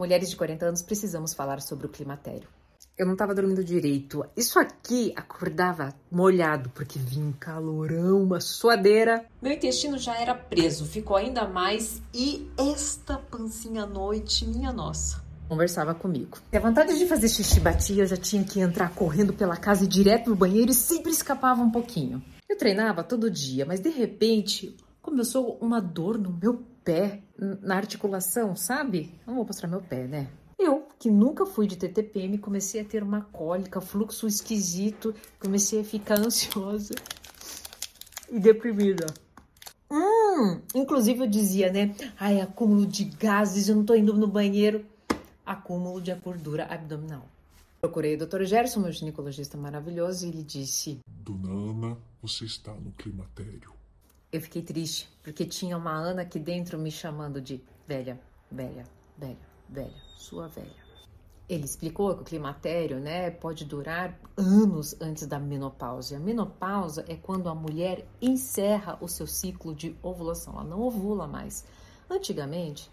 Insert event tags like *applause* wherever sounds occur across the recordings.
Mulheres de 40 anos precisamos falar sobre o climatério. Eu não estava dormindo direito. Isso aqui acordava molhado porque vinha um calorão, uma suadeira. Meu intestino já era preso, ficou ainda mais e esta pancinha à noite, minha nossa. Conversava comigo. E a vontade de fazer xixi batia, eu já tinha que entrar correndo pela casa e direto no banheiro e sempre escapava um pouquinho. Eu treinava todo dia, mas de repente começou uma dor no meu pé, na articulação, sabe? Não vou mostrar meu pé, né? Eu, que nunca fui de TTPM, comecei a ter uma cólica, fluxo esquisito, comecei a ficar ansiosa e deprimida. Hum, inclusive eu dizia, né? Ai, acúmulo de gases, eu não tô indo no banheiro. Acúmulo de gordura abdominal. Procurei o Dr. Gerson, meu ginecologista maravilhoso, e ele disse: Dona Ana, você está no climatério. Eu fiquei triste, porque tinha uma Ana aqui dentro me chamando de velha, velha, velha, velha, sua velha. Ele explicou que o climatério, né, pode durar anos antes da menopausa. A menopausa é quando a mulher encerra o seu ciclo de ovulação, ela não ovula mais. Antigamente,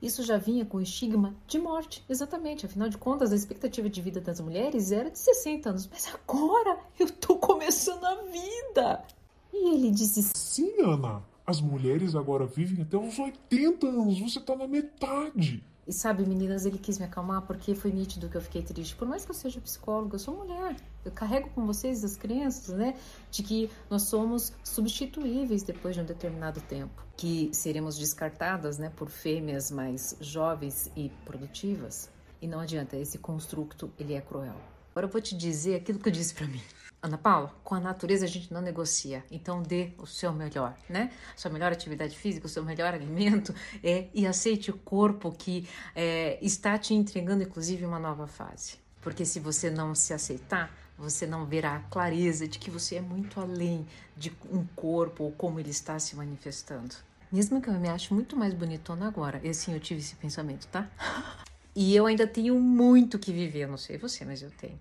isso já vinha com estigma de morte, exatamente. Afinal de contas, a expectativa de vida das mulheres era de 60 anos, mas agora eu tô começando a vida. E ele disse: Sim, Ana, as mulheres agora vivem até uns 80 anos, você tá na metade. E sabe, meninas, ele quis me acalmar porque foi nítido que eu fiquei triste. Por mais que eu seja psicóloga, eu sou mulher. Eu carrego com vocês as crenças, né? De que nós somos substituíveis depois de um determinado tempo. Que seremos descartadas, né? Por fêmeas mais jovens e produtivas. E não adianta, esse construto, ele é cruel. Agora eu vou te dizer aquilo que eu disse para mim. Ana Paula, com a natureza a gente não negocia, então dê o seu melhor, né? Sua melhor atividade física, o seu melhor alimento é, e aceite o corpo que é, está te entregando, inclusive, uma nova fase. Porque se você não se aceitar, você não verá a clareza de que você é muito além de um corpo ou como ele está se manifestando. Mesmo que eu me ache muito mais bonitona agora, e assim eu tive esse pensamento, tá? *laughs* E eu ainda tenho muito que viver, não sei você, mas eu tenho.